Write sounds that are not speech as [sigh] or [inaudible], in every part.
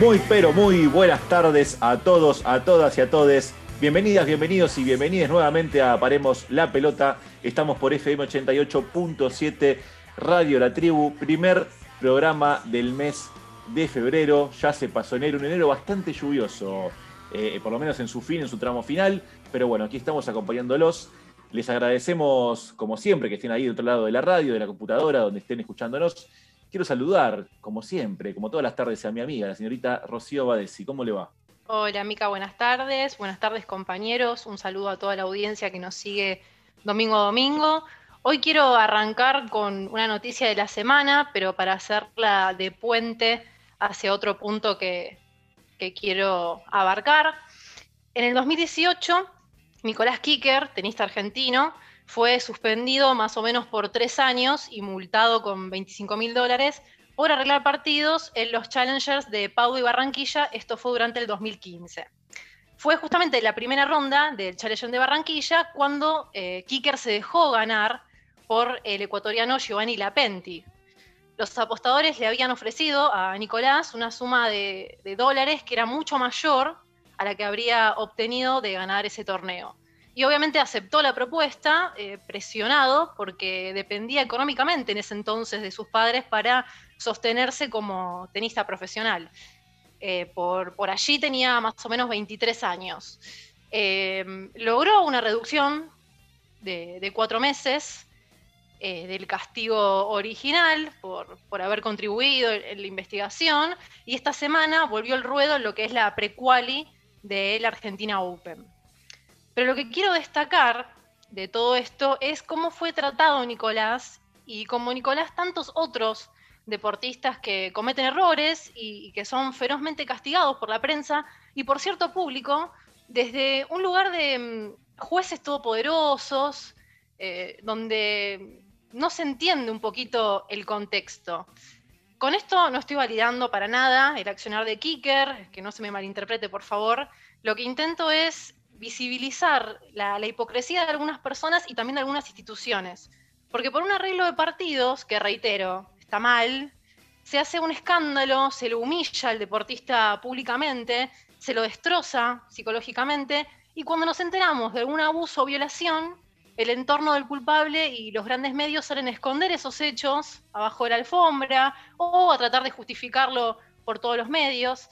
Muy, pero muy buenas tardes a todos, a todas y a todes. Bienvenidas, bienvenidos y bienvenidas nuevamente a Paremos la Pelota. Estamos por FM 88.7 Radio La Tribu, primer programa del mes de febrero. Ya se pasó enero, un enero bastante lluvioso, eh, por lo menos en su fin, en su tramo final. Pero bueno, aquí estamos acompañándolos. Les agradecemos, como siempre, que estén ahí de otro lado de la radio, de la computadora, donde estén escuchándonos. Quiero saludar, como siempre, como todas las tardes, a mi amiga, la señorita Rocío Badesi. ¿Cómo le va? Hola, Mica, buenas tardes. Buenas tardes, compañeros. Un saludo a toda la audiencia que nos sigue domingo a domingo. Hoy quiero arrancar con una noticia de la semana, pero para hacerla de puente hacia otro punto que, que quiero abarcar. En el 2018, Nicolás Kicker, tenista argentino, fue suspendido más o menos por tres años y multado con 25 mil dólares por arreglar partidos en los Challengers de Pau y Barranquilla. Esto fue durante el 2015. Fue justamente la primera ronda del Challenger de Barranquilla cuando eh, Kicker se dejó ganar por el ecuatoriano Giovanni Lapenti. Los apostadores le habían ofrecido a Nicolás una suma de, de dólares que era mucho mayor a la que habría obtenido de ganar ese torneo y obviamente aceptó la propuesta, eh, presionado, porque dependía económicamente en ese entonces de sus padres para sostenerse como tenista profesional. Eh, por, por, allí tenía más o menos 23 años. Eh, logró una reducción de, cuatro meses del castigo original por, por, haber contribuido en la investigación y esta semana volvió al ruedo en lo que es la prequali de la Argentina Open. Pero lo que quiero destacar de todo esto es cómo fue tratado Nicolás y como Nicolás tantos otros deportistas que cometen errores y, que son ferozmente castigados por la prensa y por cierto público desde un lugar de mm, jueces todopoderosos, eh, donde no se entiende un poquito el contexto. Con esto no estoy validando para nada el accionar de Kicker, que no se me malinterprete por favor. Lo que intento es visibilizar la, hipocresía de algunas personas y también de algunas instituciones. Porque por un arreglo de partidos, que reitero, está mal, se hace un escándalo, se lo humilla al deportista públicamente, se lo destroza psicológicamente, y cuando nos enteramos de algún abuso o violación, el entorno del culpable y los grandes medios salen a esconder esos hechos abajo de la alfombra o a tratar de justificarlo por todos los medios.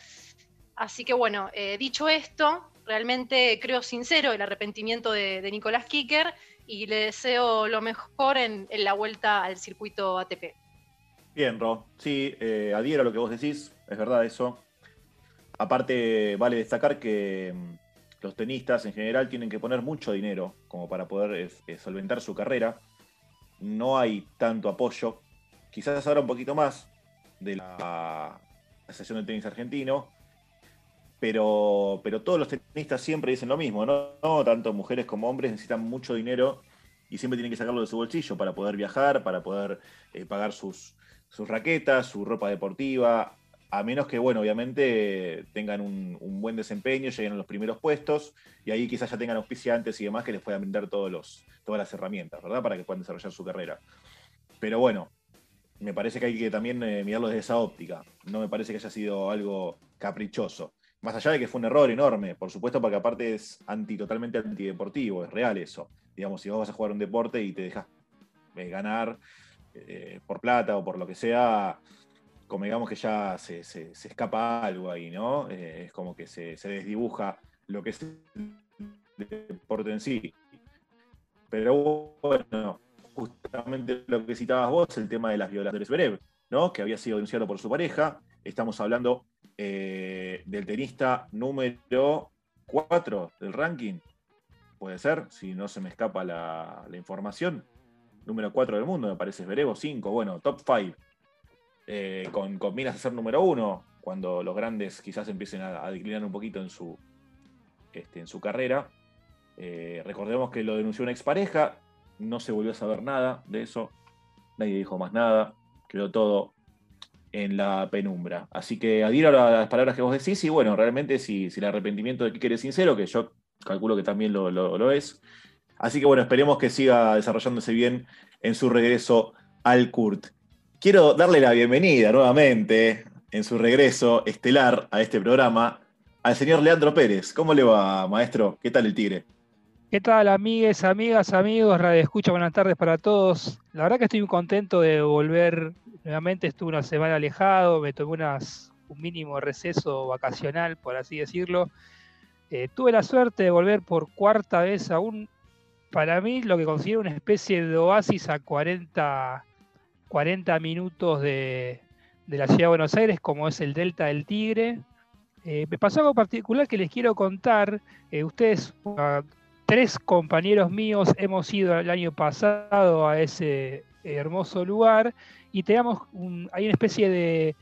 Así que bueno, eh, dicho esto, realmente creo sincero el arrepentimiento de, Nicolás Kicker y le deseo lo mejor en, la vuelta al circuito ATP. Bien, Ro. Sí, eh, adhiero a lo que vos decís, es verdad eso. Aparte, vale destacar que mm, los tenistas en general tienen que poner mucho dinero como para poder solventar su carrera. No hay tanto apoyo. Quizás ahora un poquito más de la Asociación de Tenis Argentino, pero, pero todos los tenistas siempre dicen lo mismo, ¿no? Tanto mujeres como hombres necesitan mucho dinero y siempre tienen que sacarlo de su bolsillo para poder viajar, para poder eh, pagar sus, sus raquetas, su ropa deportiva, a menos que, bueno, obviamente tengan un, buen desempeño, lleguen a los primeros puestos y ahí quizás ya tengan auspiciantes y demás que les puedan brindar todos los, todas las herramientas, ¿verdad? Para que puedan desarrollar su carrera. Pero bueno, me parece que hay que también eh, mirarlo desde esa óptica. No me parece que haya sido algo caprichoso. Más allá de que fue un error enorme, por supuesto, porque aparte es anti, totalmente antideportivo, es real eso. Digamos, si vos vas a jugar un deporte y te dejas eh, ganar eh, por plata o por lo que sea, como digamos que ya se, escapa algo ahí, ¿no? Eh, es como que se, desdibuja lo que es el deporte en sí. Pero bueno, justamente lo que citabas vos, el tema de las violaciones de ¿no? Que había sido denunciado por su pareja. Estamos hablando eh, del tenista número 4 del ranking. Puede ser, si no se me escapa la, información. Número 4 del mundo, me parece Zverev, 5, bueno, top 5. Eh, con, con miras a ser número 1, cuando los grandes quizás empiecen a, declinar un poquito en su, este, en su carrera. Eh, recordemos que lo denunció una expareja, no se volvió a saber nada de eso, nadie dijo más nada, quedó todo en la penumbra. Así que adhiero a las palabras que vos decís y bueno, realmente si, si el arrepentimiento de Kiker es sincero, que yo calculo que también lo, es. Así que bueno, esperemos que siga desarrollándose bien en su regreso al Kurt. Quiero darle la bienvenida nuevamente en su regreso estelar a este programa al señor Leandro Pérez. ¿Cómo le va, maestro? ¿Qué tal el Tigre? ¿Qué tal, amigues, amigas, amigos? Radio Escucha, buenas tardes para todos. La verdad que estoy muy contento de volver nuevamente. Estuve una semana alejado, me tomé un mínimo receso vacacional, por así decirlo. Eh, tuve la suerte de volver por cuarta vez a un, para mí, lo que considero una especie de oasis a 40, 40 minutos de, la ciudad de Buenos Aires, como es el Delta del Tigre. Eh, me pasó algo particular que les quiero contar. Eh, ustedes, tres compañeros míos, hemos ido el año pasado a ese hermoso lugar y tenemos hay una especie de,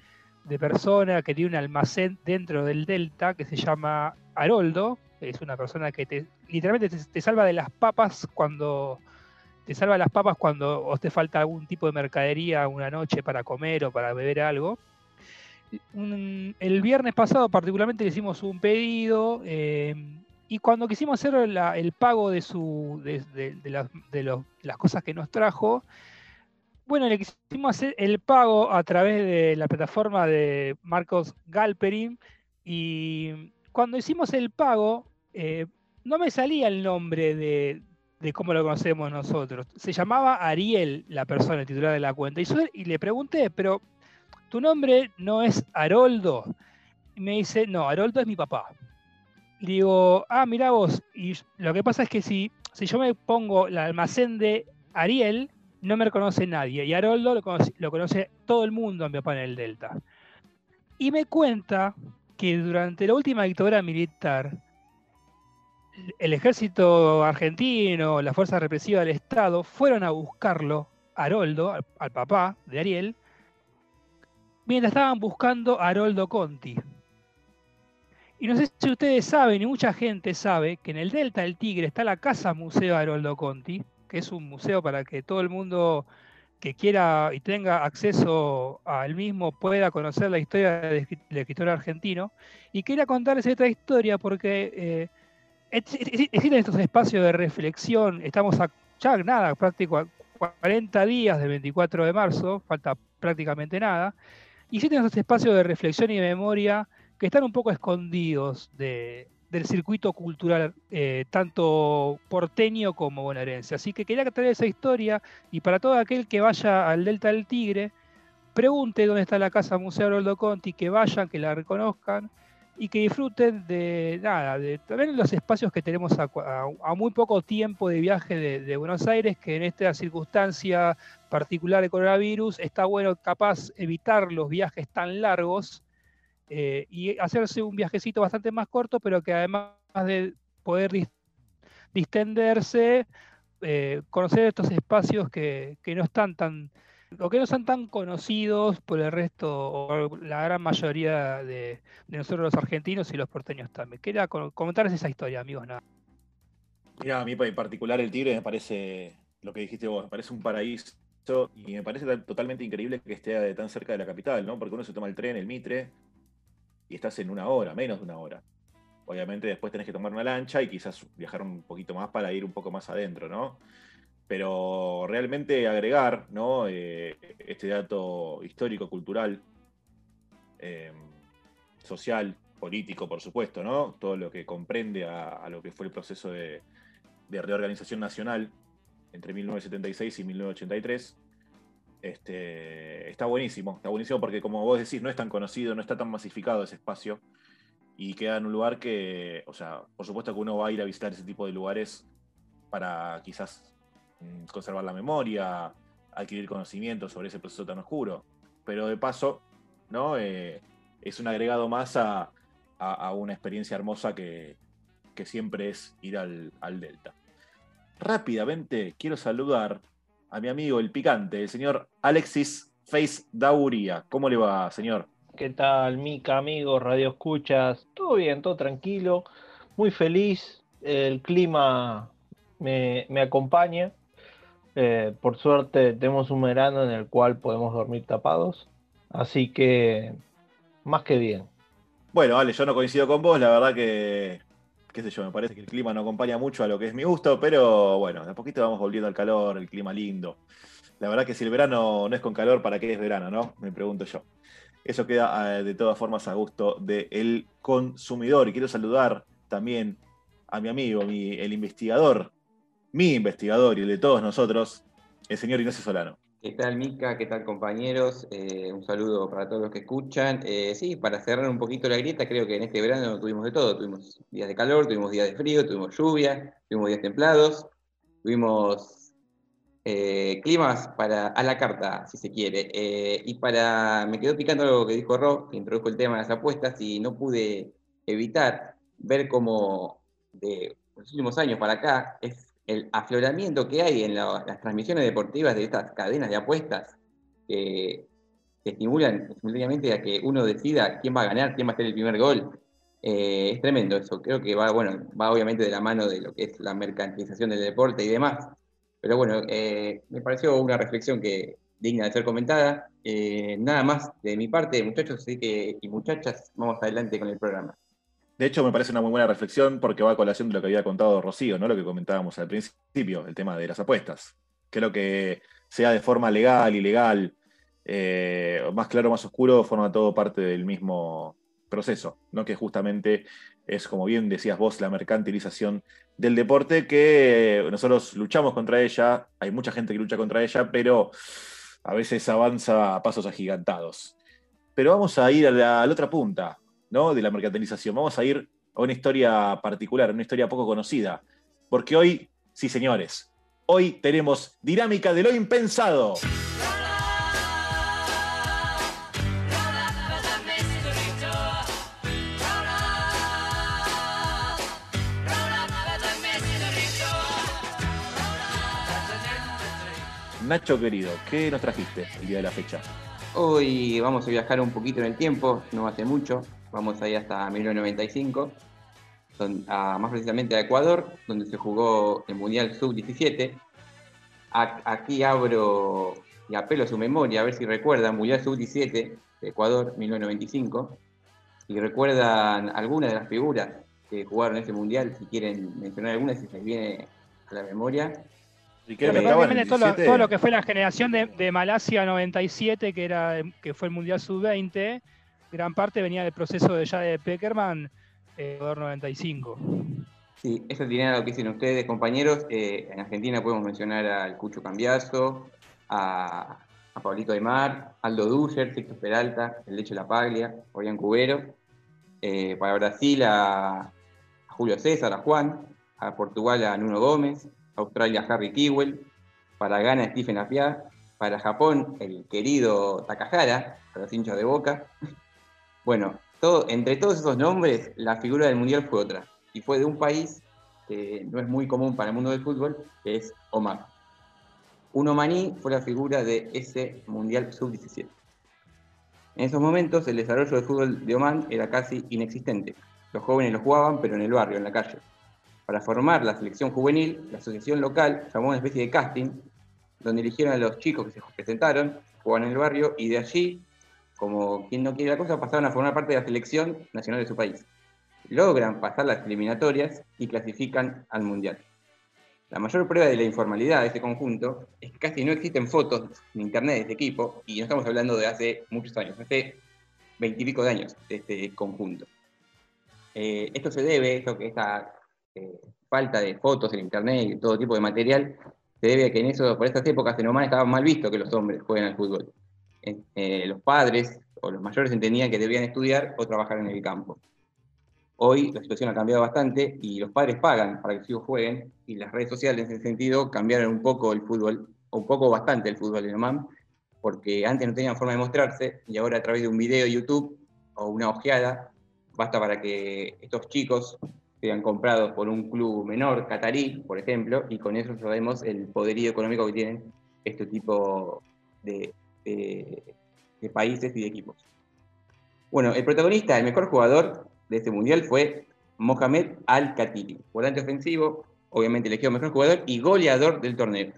de persona que tiene un almacén dentro del Delta que se llama Haroldo, es una persona que te, literalmente te, salva de las papas cuando te salva las papas cuando os te falta algún tipo de mercadería una noche para comer o para beber algo. el viernes pasado particularmente le hicimos un pedido eh, y cuando quisimos hacer el pago de, su, de, las cosas que nos trajo, bueno, le quisimos hacer el pago a través de la plataforma de Marcos Galperin y cuando hicimos el pago, eh, no me salía el nombre de, cómo lo conocemos nosotros. Se llamaba Ariel, la persona titular de la cuenta. Y, le pregunté, pero tu nombre no es Haroldo. Y me dice, no, Haroldo es mi papá. Digo, ah, mira vos. Y lo que pasa es que si, si yo me pongo el almacén de Ariel, no me reconoce nadie. Y Haroldo lo conoce, lo conoce todo el mundo en mi papá en el Delta. Y me cuenta que durante la última dictadura militar, el ejército argentino, la fuerza represiva del Estado, fueron a buscarlo, a Haroldo, al, papá de Ariel, mientras estaban buscando a Haroldo Conti. Y no sé si ustedes saben, y mucha gente sabe, que en el Delta del Tigre está la Casa Museo Haroldo Conti, que es un museo para que todo el mundo que quiera y tenga acceso al mismo pueda conocer la historia del escritor argentino. Y quería contarles esta historia porque eh, existen estos espacios de reflexión. Estamos a, ya nada, prácticamente 40 días del 24 de marzo, falta prácticamente nada. Y existen estos espacios de reflexión y de memoria que están un poco escondidos de, del circuito cultural, eh, tanto porteño como bonaerense. Así que quería traer esa historia y para todo aquel que vaya al Delta del Tigre, pregunte dónde está la casa Museo Roldo Conti, que vayan, que la reconozcan y que disfruten de nada, de también los espacios que tenemos a, muy poco tiempo de viaje de, de, Buenos Aires, que en esta circunstancia particular de coronavirus está bueno capaz evitar los viajes tan largos eh, y hacerse un viajecito bastante más corto, pero que además de poder distenderse, eh, conocer estos espacios que, no están tan o que no son tan conocidos por el resto o la gran mayoría de, nosotros los argentinos y los porteños también. Quería comentarles esa historia, amigos. Nada. Mira, a mí en particular el Tigre me parece, lo que dijiste vos, me parece un paraíso y me parece totalmente increíble que esté tan cerca de la capital, ¿no? Porque uno se toma el tren, el Mitre, y estás en una hora, menos de una hora. Obviamente después tenés que tomar una lancha y quizás viajar un poquito más para ir un poco más adentro, ¿no? Pero realmente agregar ¿no? Eh, este dato histórico, cultural, em, social, político, por supuesto, ¿no? Todo lo que comprende a, lo que fue el proceso de, de reorganización nacional entre 1976 y 1983 este, está buenísimo, está buenísimo porque como vos decís, no es tan conocido, no está tan masificado ese espacio y queda en un lugar que, o sea, por supuesto que uno va a ir a visitar ese tipo de lugares para quizás mm, conservar la memoria, adquirir conocimiento sobre ese proceso tan oscuro, pero de paso, ¿no? Eh, es un agregado más a, una experiencia hermosa que, siempre es ir al, al Delta. Rápidamente quiero saludar a mi amigo el picante, el señor Alexis Face Dauria. ¿Cómo le va, señor? ¿Qué tal, Mica, amigo, Radio Escuchas? Todo bien, todo tranquilo, muy feliz. El clima me, acompaña. Eh, por suerte tenemos un verano en el cual podemos dormir tapados. Así que, más que bien. Bueno, vale, yo no coincido con vos, la verdad que qué sé yo, me parece que el clima no acompaña mucho a lo que es mi gusto, pero bueno, de a poquito vamos volviendo al calor, el clima lindo. La verdad que si el verano no es con calor, ¿para qué es verano, no? Me pregunto yo. eso queda eh, de todas formas a gusto del consumidor. Y quiero saludar también a mi amigo, el investigador, mi investigador y el de todos nosotros, el señor Ignacio Solano. ¿Qué tal, Mica? ¿Qué tal, compañeros? Eh, un saludo para todos los que escuchan. Eh, sí, para cerrar un poquito la grieta, creo que en este verano tuvimos de todo. Tuvimos días de calor, tuvimos días de frío, tuvimos lluvia, tuvimos días templados, tuvimos eh, climas para a la carta, si se quiere. y para, me quedó picando lo que dijo Rob, que introdujo el tema de las apuestas, y no pude evitar ver cómo de los últimos años para acá es el afloramiento que hay en las transmisiones deportivas de estas cadenas de apuestas que, estimulan simultáneamente a que uno decida quién va a ganar, quién va a hacer el primer gol. Eh, es tremendo eso. Creo que va, bueno, va obviamente de la mano de lo que es la mercantilización del deporte y demás. Pero bueno, eh, me pareció una reflexión que digna de ser comentada. Eh, nada más de mi parte, muchachos que, y muchachas, vamos adelante con el programa. De hecho, me parece una muy buena reflexión porque va a colación de lo que había contado Rocío, ¿no? Lo que comentábamos al principio, el tema de las apuestas. Creo que sea de forma legal, ilegal, eh, más claro, más oscuro, forma todo parte del mismo proceso, ¿no? Que justamente es, como bien decías vos, la mercantilización del deporte, que nosotros luchamos contra ella, hay mucha gente que lucha contra ella, pero a veces avanza a pasos agigantados. Pero vamos a ir a la otra punta, de la mercantilización. Vamos a ir a una historia particular, una historia poco conocida. Porque hoy, sí señores, hoy tenemos dinámica de lo impensado. Nacho querido, ¿qué nos trajiste el día de la fecha? Hoy vamos a viajar un poquito en el tiempo, no hace mucho, vamos a ir hasta 1995, más precisamente a Ecuador, donde se jugó el Mundial Sub-17. Aquí abro y apelo a su memoria, a ver si recuerdan, Mundial Sub-17 de Ecuador, 1995, y recuerdan algunas de las figuras que jugaron ese Mundial, si quieren mencionar algunas, si les viene a la memoria. todo, todo, lo, que fue la generación de, de Malasia 97, que, era, que fue el Mundial Sub-20, gran parte venía del proceso de ya de Peckerman, eh, 95. Sí, eso tiene lo que dicen ustedes, compañeros. Eh, en Argentina podemos mencionar al Cucho Cambiazo, a, Pablito de Mar, Aldo Duscher, Sixto Peralta, el Leche La Paglia, Orián Cubero. Eh, para Brasil a, Julio César, a Juan. A Portugal a Nuno Gómez. A Australia a Harry Kewell. Para Ghana a Stephen Apia. Para Japón, el querido Takahara, para los hinchas de boca. Bueno, entre todos esos nombres, la figura del Mundial fue otra. Y fue de un país que no es muy común para el mundo del fútbol, que es Oman. Un omaní fue la figura de ese Mundial Sub-17. En esos momentos, el desarrollo del fútbol de Oman era casi inexistente. Los jóvenes lo jugaban, pero en el barrio, en la calle. Para formar la selección juvenil, la asociación local llamó una especie de casting, donde eligieron a los chicos que se presentaron, jugaban en el barrio, y de allí como quien no quiere la cosa, pasaron a formar parte de la selección nacional de su país. Logran pasar las eliminatorias y clasifican al Mundial. La mayor prueba de la informalidad de este conjunto es que casi no existen fotos en internet de este equipo, y no estamos hablando de hace muchos años, hace veintipico de años de este conjunto. Eh, esto se debe, esto, esta eh, falta de fotos en internet y todo tipo de material, se debe a que en eso, por estas épocas en Oman estaba mal visto que los hombres jueguen al fútbol. Eh, los padres o los mayores entendían que debían estudiar o trabajar en el campo. Hoy la situación ha cambiado bastante y los padres pagan para que sus hijos jueguen y las redes sociales en ese sentido cambiaron un poco el fútbol, un poco bastante el fútbol en porque antes no tenían forma de mostrarse y ahora a través de un video de YouTube o una ojeada basta para que estos chicos sean comprados por un club menor, catarí, por ejemplo, y con eso sabemos el poderío económico que tienen este tipo de, de, países y de equipos. Bueno, el protagonista, el mejor jugador de este mundial fue Mohamed Al-Khatiri, volante ofensivo, obviamente elegido mejor jugador y goleador del torneo.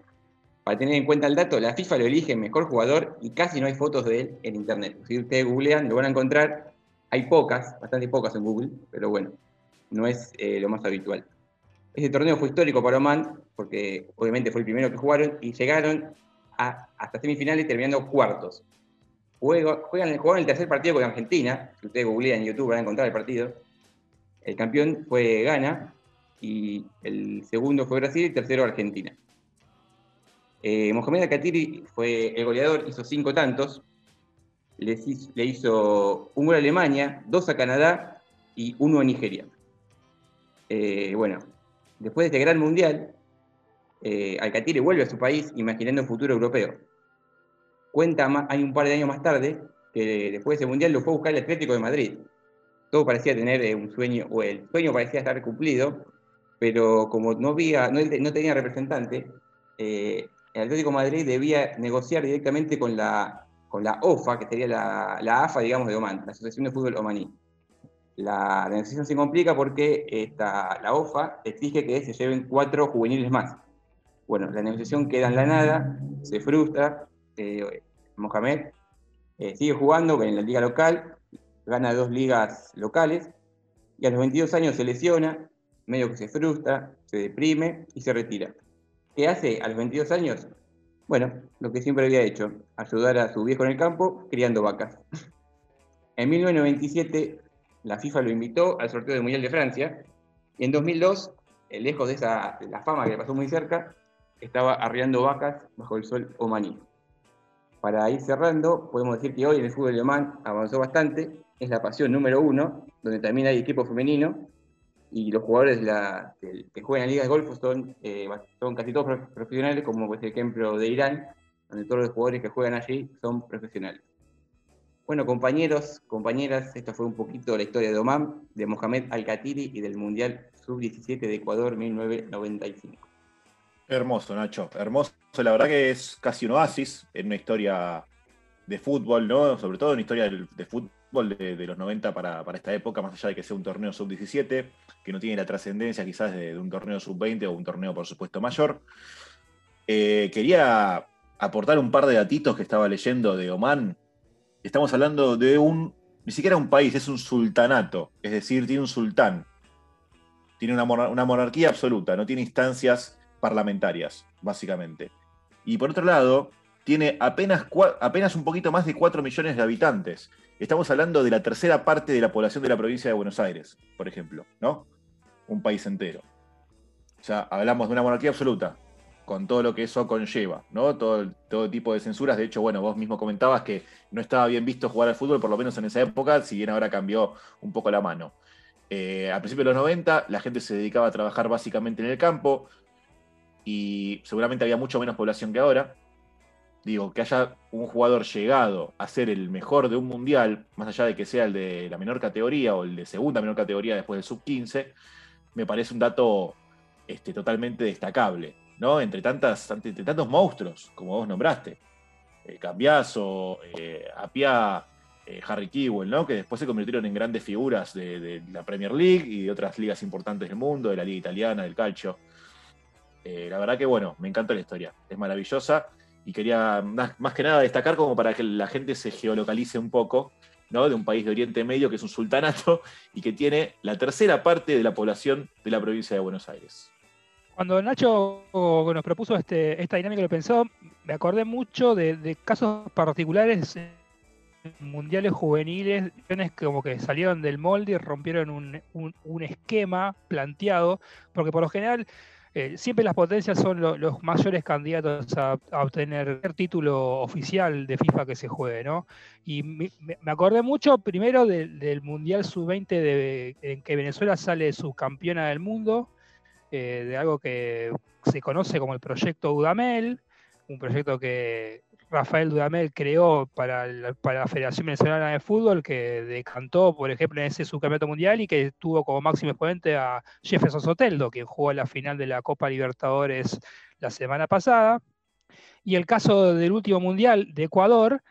Para tener en cuenta el dato, la FIFA lo elige mejor jugador y casi no hay fotos de él en internet. Si ustedes googlean, lo van a encontrar. Hay pocas, bastante pocas en Google, pero bueno, no es eh, lo más habitual. Este torneo fue histórico para Oman, porque obviamente fue el primero que jugaron y llegaron hasta semifinales terminando cuartos. juega, juegan, el tercer partido con Argentina. Si ustedes googlean en YouTube van a encontrar el partido. El campeón fue Ghana y el segundo fue Brasil y el tercero Argentina. Eh, Mohamed Al-Khatiri fue el goleador, hizo cinco tantos. Le hizo un gol a Alemania, dos a Canadá y uno a Nigeria. Eh, bueno, después de este gran mundial, eh, Alcatire vuelve a su país imaginando un futuro europeo. Cuenta, hay un par de años más tarde, que después de ese mundial lo fue a buscar el Atlético de Madrid. Todo parecía tener eh, un sueño, o el sueño parecía estar cumplido, pero como no, había, no, no tenía representante, eh, el Atlético de Madrid debía negociar directamente con la, con la OFA, que sería la, la AFA, digamos, de Oman, la Asociación de Fútbol Omaní. La negociación se complica porque esta, la OFA exige que se lleven cuatro juveniles más. Bueno, la negociación queda en la nada, se frustra. Eh, Mohamed eh, sigue jugando en la liga local, gana dos ligas locales y a los 22 años se lesiona, medio que se frustra, se deprime y se retira. ¿Qué hace a los 22 años? Bueno, lo que siempre había hecho, ayudar a su viejo en el campo criando vacas. [laughs] En 1997 la FIFA lo invitó al sorteo del Mundial de Francia y en 2002, eh, lejos de, esa, de la fama que le pasó muy cerca, estaba arriando vacas bajo el sol omaní. Para ir cerrando, podemos decir que hoy en el fútbol alemán avanzó bastante, es la pasión número uno, donde también hay equipo femenino, y los jugadores que, que, juegan en ligas de golf son, eh, son casi todos profesionales, como el ejemplo de Irán, donde todos los jugadores que juegan allí son profesionales. Bueno, compañeros, compañeras, esta fue un poquito la historia de Oman, de Mohamed Al-Khatiri y del Mundial Sub-17 de Ecuador 1995. Hermoso, Nacho, hermoso. La verdad que es casi un oasis en una historia de fútbol, ¿no? Sobre todo en una historia de, fútbol de, de, los 90 para, para, esta época, más allá de que sea un torneo sub-17, que no tiene la trascendencia quizás de, de, un torneo sub-20 o un torneo, por supuesto, mayor. Eh, quería aportar un par de datitos que estaba leyendo de Oman. Estamos hablando de un, ni siquiera un país, es un sultanato, es decir, tiene un sultán. Tiene una, una monarquía absoluta, no tiene instancias parlamentarias, básicamente. Y por otro lado, tiene apenas, apenas un poquito más de 4 millones de habitantes. Estamos hablando de la tercera parte de la población de la provincia de Buenos Aires, por ejemplo, ¿no? Un país entero. O sea, hablamos de una monarquía absoluta, con todo lo que eso conlleva, ¿no? Todo, todo tipo de censuras. De hecho, bueno, vos mismo comentabas que no estaba bien visto jugar al fútbol, por lo menos en esa época, si bien ahora cambió un poco la mano. Eh, al principio de los 90, la gente se dedicaba a trabajar básicamente en el campo, y seguramente había mucho menos población que ahora. Digo, que haya un jugador llegado a ser el mejor de un mundial, más allá de que sea el de la menor categoría o el de segunda menor categoría después del sub-15, me parece un dato este, totalmente destacable, ¿no? Entre, tantas, entre tantos monstruos, como vos nombraste. Eh, Cambiazo, eh, Apia, eh, Harry Kewell, ¿no? Que después se convirtieron en grandes figuras de, de, la Premier League y de otras ligas importantes del mundo, de la Liga Italiana, del Calcio. Eh, la verdad que, bueno, me encanta la historia, es maravillosa y quería más, que nada destacar como para que la gente se geolocalice un poco, ¿no? De un país de Oriente Medio que es un sultanato [laughs] y que tiene la tercera parte de la población de la provincia de Buenos Aires. Cuando Nacho nos propuso este, esta dinámica lo pensó, me acordé mucho de, casos particulares mundiales juveniles como que salieron del molde y rompieron un, un esquema planteado, porque por lo general eh, siempre las potencias son lo, los mayores candidatos a, obtener el título oficial de FIFA que se juegue, ¿no? Y me, me acordé mucho primero de, del Mundial Sub-20 en que Venezuela sale subcampeona del mundo, eh, de algo que se conoce como el proyecto Udamel, un proyecto que Rafael Dudamel creó para, la Federación Venezolana de Fútbol, que decantó, por ejemplo, en ese subcampeonato mundial y que tuvo como máximo exponente a Jefferson Soteldo, quien jugó la final de la Copa Libertadores la semana pasada. Y el caso del último mundial de Ecuador,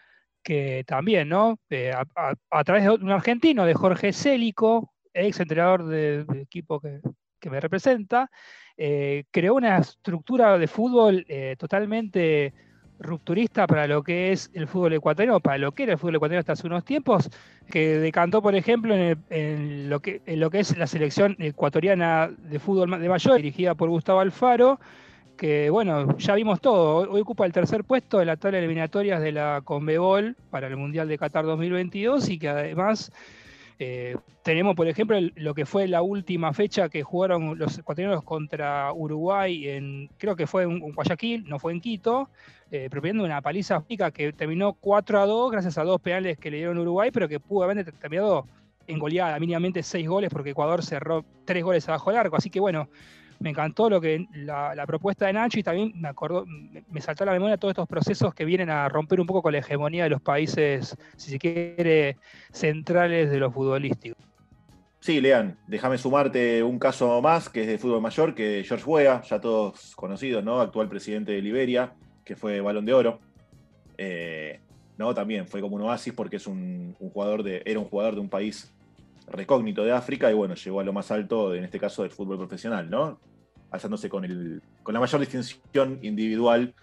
que también, ¿no? Eh, a, través de un argentino, de Jorge Célico, ex entrenador del de equipo que, que, me representa, eh, creó una estructura de fútbol eh, totalmente rupturista para lo que es el fútbol ecuatoriano, para lo que era el fútbol ecuatoriano hasta hace unos tiempos, que decantó, por ejemplo, en, el, en, lo, que, en lo que es la selección ecuatoriana de fútbol de mayor, dirigida por Gustavo Alfaro, que bueno, ya vimos todo. Hoy ocupa el tercer puesto en la tabla de eliminatorias de la Conmebol para el Mundial de Qatar 2022 y que además eh, tenemos, por ejemplo, lo que fue la última fecha que jugaron los ecuatorianos contra Uruguay, en, creo que fue en, Guayaquil, no fue en Quito, eh, una paliza física que terminó 4 a 2 gracias a dos penales que le dieron Uruguay, pero que pudo haber terminado en goleada, mínimamente 6 goles, porque Ecuador cerró 3 goles abajo del arco. Así que bueno, me encantó lo que la, propuesta de Nacho y también me acordó, me, saltó a la memoria todos estos procesos que vienen a romper un poco con la hegemonía de los países, si se quiere, centrales de los futbolísticos. Sí, Lean, déjame sumarte un caso más que es de fútbol mayor, que George Weah, ya todos conocidos, ¿no? Actual presidente de Liberia, que fue balón de oro. Eh, no, también fue como un oasis porque es un, jugador de, era un jugador de un país recógnito de África y bueno, llegó a lo más alto, en este caso del fútbol profesional, ¿no? Alzándose con, el, con la mayor distinción individual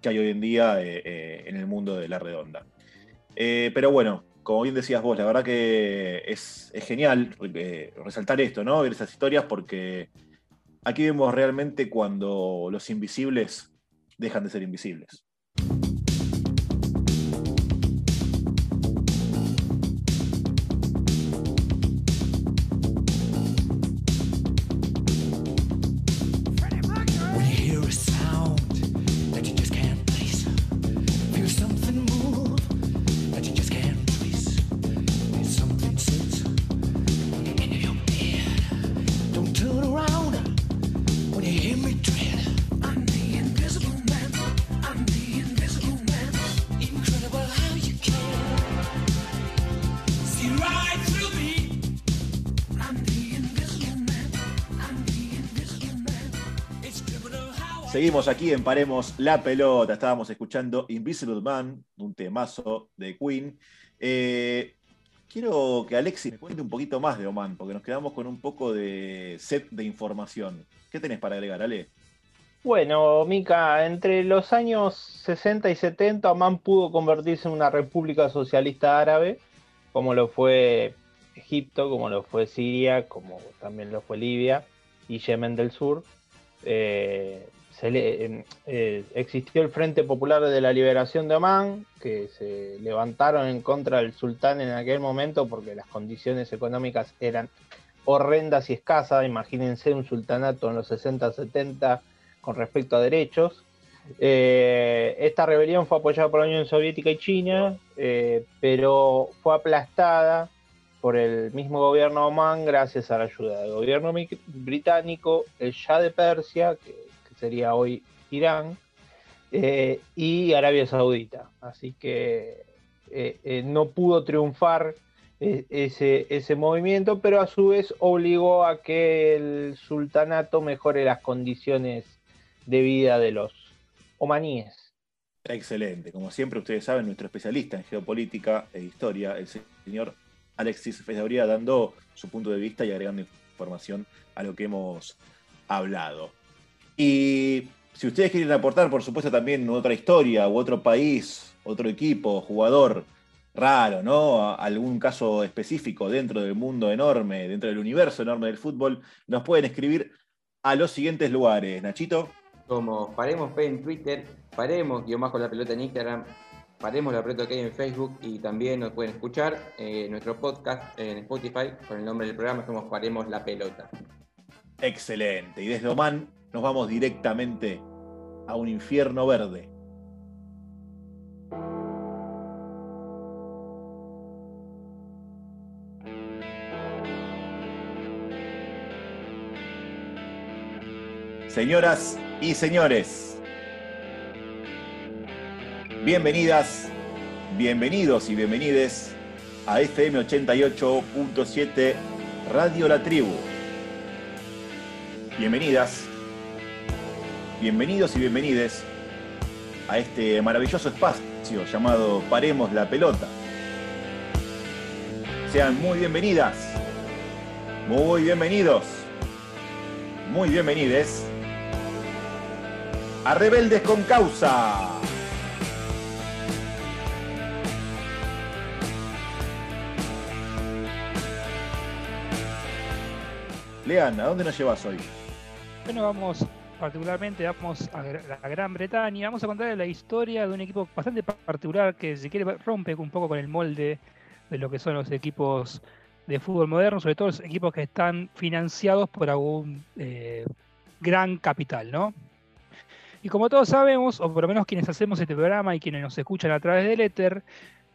que hay hoy en día eh, eh, en el mundo de la redonda. Eh, pero bueno, como bien decías vos, la verdad que es, es genial resaltar esto, ¿no? Ver esas historias porque aquí vemos realmente cuando los invisibles dejan de ser invisibles. Seguimos aquí en Paremos la Pelota. Estábamos escuchando Invisible Man, un temazo de Queen. Eh, quiero que Alexi me cuente un poquito más de Oman, porque nos quedamos con un poco de set de información. ¿Qué tenés para agregar, Ale? Bueno, Mica, entre los años 60 y 70, Oman pudo convertirse en una república socialista árabe, como lo fue Egipto, como lo fue Siria, como también lo fue Libia y Yemen del Sur. Eh, Em, eh, existió el Frente Popular de la Liberación de Omán, que se levantaron en contra del sultán en aquel momento porque las condiciones económicas eran horrendas y escasas. Imagínense un sultanato en los 60-70 con respecto a derechos. Eh, esta rebelión fue apoyada por la Unión Soviética y China, eh, pero fue aplastada por el mismo gobierno de Omán gracias a la ayuda del gobierno británico, el Shah de Persia, que sería hoy Irán, eh, y Arabia Saudita. Así que eh, eh, no pudo triunfar ese, ese movimiento, pero a su vez obligó a que el sultanato mejore las condiciones de vida de los omaníes. Excelente. Como siempre, ustedes saben, nuestro especialista en geopolítica e historia, el señor Alexis Fedauría, dando su punto de vista y agregando información a lo que hemos hablado. Y si ustedes quieren aportar, por supuesto, también otra historia u otro país, otro equipo, jugador raro, ¿no? Algún caso específico dentro del mundo enorme, dentro del universo enorme del fútbol, nos pueden escribir a los siguientes lugares. Nachito. Como Paremos P en Twitter, Paremos, guion con la pelota en Instagram, Paremos la pelota que hay en Facebook y también nos pueden escuchar en nuestro podcast en Spotify con el nombre del programa, somos Paremos la pelota. Excelente. Y desde Oman nos vamos directamente a un infierno verde. Señoras y señores, bienvenidas, bienvenidos y bienvenides a FM 88.7 Radio La Tribu. Bienvenidas, Bienvenidos y bienvenides a este maravilloso espacio llamado Paremos la Pelota. Sean muy bienvenidas, muy bienvenidos, muy bienvenides a Rebeldes con Causa. Lean, ¿a dónde nos llevas hoy? Bueno, vamos particularmente vamos a la Gran Bretaña, vamos a contar la historia de un equipo bastante particular que si quiere rompe un poco con el molde de lo que son los equipos de fútbol moderno, sobre todo los equipos que están financiados por algún eh, gran capital, ¿no? Y como todos sabemos, o por lo menos quienes hacemos este programa y quienes nos escuchan a través del éter,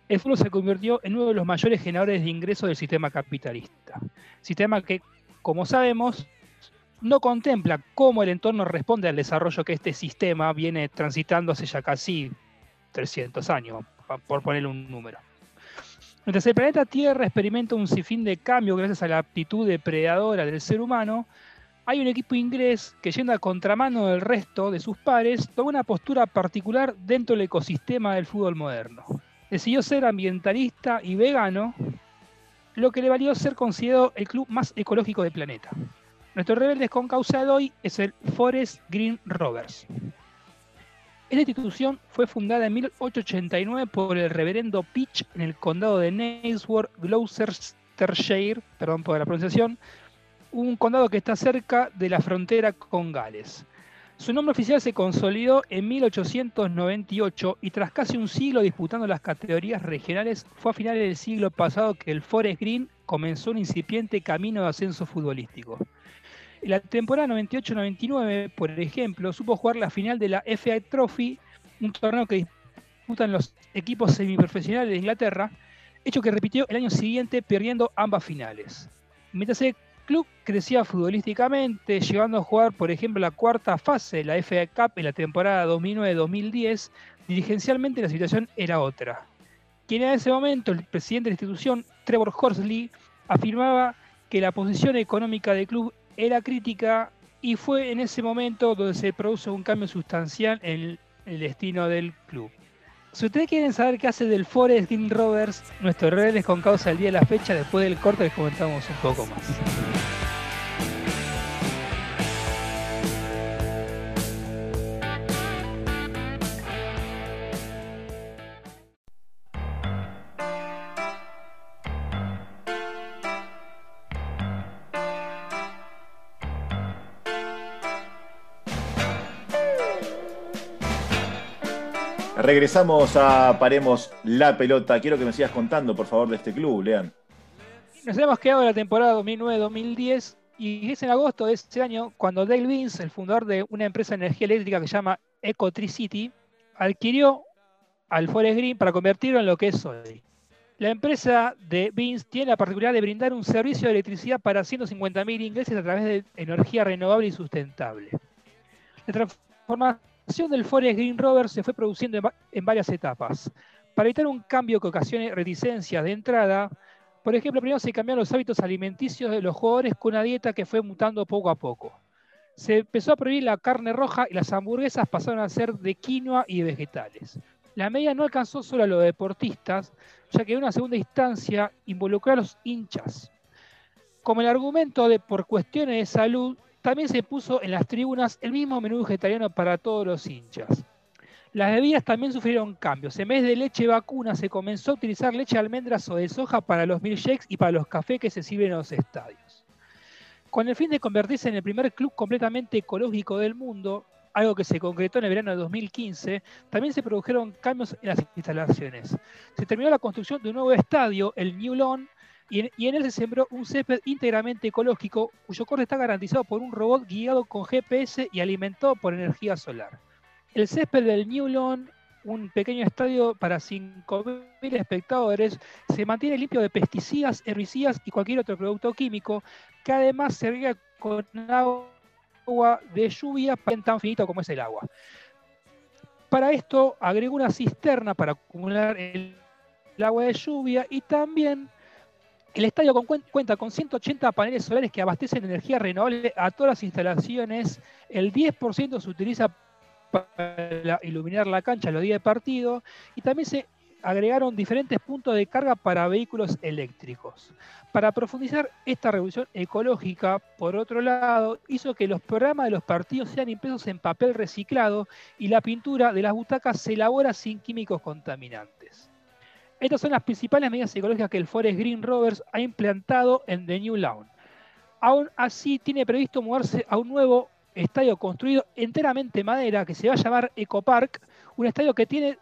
el fútbol se convirtió en uno de los mayores generadores de ingresos del sistema capitalista. Sistema que, como sabemos, no contempla cómo el entorno responde al desarrollo que este sistema viene transitando hace ya casi 300 años, por ponerle un número. Mientras el planeta Tierra experimenta un sinfín de cambios gracias a la aptitud depredadora del ser humano, hay un equipo inglés que, yendo a contramano del resto de sus pares, toma una postura particular dentro del ecosistema del fútbol moderno. Decidió ser ambientalista y vegano, lo que le valió ser considerado el club más ecológico del planeta. Nuestro rebeldes con causa de hoy es el Forest Green Rovers. Esta institución fue fundada en 1889 por el reverendo Pitch en el condado de Nailsworth, Gloucestershire, perdón por la pronunciación, un condado que está cerca de la frontera con Gales. Su nombre oficial se consolidó en 1898 y tras casi un siglo disputando las categorías regionales, fue a finales del siglo pasado que el Forest Green comenzó un incipiente camino de ascenso futbolístico. En la temporada 98-99, por ejemplo, supo jugar la final de la FA Trophy, un torneo que disputan los equipos semiprofesionales de Inglaterra, hecho que repitió el año siguiente perdiendo ambas finales. Mientras el club crecía futbolísticamente, llegando a jugar, por ejemplo, la cuarta fase de la FA Cup en la temporada 2009-2010, dirigencialmente la situación era otra. Quien en ese momento, el presidente de la institución, Trevor Horsley, afirmaba que la posición económica del club era crítica y fue en ese momento donde se produce un cambio sustancial en el destino del club. Si ustedes quieren saber qué hace del Forest Green Rovers, nuestro es con causa del día de la fecha, después del corte les comentamos un poco más. Regresamos a Paremos la Pelota. Quiero que me sigas contando, por favor, de este club, Lean. Nos hemos quedado en la temporada 2009-2010 y es en agosto de ese año cuando Dale Vince, el fundador de una empresa de energía eléctrica que se llama Ecotricity, adquirió al Forest Green para convertirlo en lo que es hoy. La empresa de Vince tiene la particularidad de brindar un servicio de electricidad para 150.000 ingleses a través de energía renovable y sustentable. La transformación expansión del Forest Green Rover se fue produciendo en, varias etapas. Para evitar un cambio que ocasione reticencias de entrada, por ejemplo, primero se cambiaron los hábitos alimenticios de los jugadores con una dieta que fue mutando poco a poco. Se empezó a prohibir la carne roja y las hamburguesas pasaron a ser de quinoa y vegetales. La medida no alcanzó solo a los deportistas, ya que en una segunda instancia involucró a los hinchas. Como el argumento de por cuestiones de salud, también se puso en las tribunas el mismo menú vegetariano para todos los hinchas. Las bebidas también sufrieron cambios. En vez de leche vacuna se comenzó a utilizar leche de almendras o de soja para los milkshakes y para los cafés que se sirven en los estadios. Con el fin de convertirse en el primer club completamente ecológico del mundo, algo que se concretó en el verano de 2015, también se produjeron cambios en las instalaciones. Se terminó la construcción de un nuevo estadio, el New Lawn, y en, él se sembró un césped íntegramente ecológico, cuyo corte está garantizado por un robot guiado con GPS y alimentado por energía solar. El césped del New Lawn, un pequeño estadio para 5.000 espectadores, se mantiene limpio de pesticidas, herbicidas y cualquier otro producto químico, que además se riega con agua de lluvia tan finito como es el agua. Para esto agregó una cisterna para acumular el agua de lluvia y también el estadio cuenta con 180 paneles solares que abastecen energía renovable a todas las instalaciones. El 10% se utiliza para iluminar la cancha los días de partido y también se agregaron diferentes puntos de carga para vehículos eléctricos. Para profundizar esta revolución ecológica, por otro lado, hizo que los programas de los partidos sean impresos en papel reciclado y la pintura de las butacas se elabora sin químicos contaminantes. Estas son las principales medidas ecológicas que el Forest Green Rovers ha implantado en The New Lawn. Aún así, tiene previsto moverse a un nuevo estadio construido enteramente en madera que se va a llamar Ecopark, un estadio que tiene,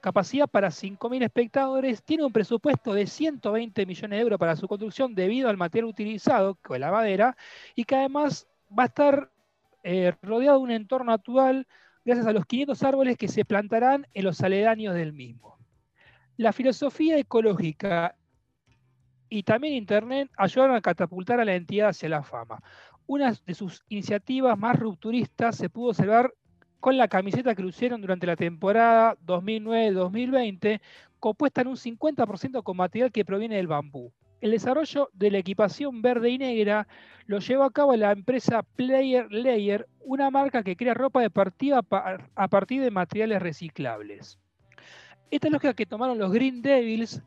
capacidad para 5.000 espectadores, tiene un presupuesto de 120 millones de euros para su construcción debido al material utilizado, que es la madera, y que además va a estar eh, rodeado de un entorno natural gracias a los 500 árboles que se plantarán en los aledaños del mismo. La filosofía ecológica y también Internet ayudaron a catapultar a la entidad hacia la fama. Una de sus iniciativas más rupturistas se pudo observar con la camiseta que lucieron durante la temporada 2009-2020, compuesta en un 50% con material que proviene del bambú. El desarrollo de la equipación verde y negra lo llevó a cabo la empresa Player Layer, una marca que crea ropa deportiva a partir de materiales reciclables. Esta lógica que tomaron los Green Devils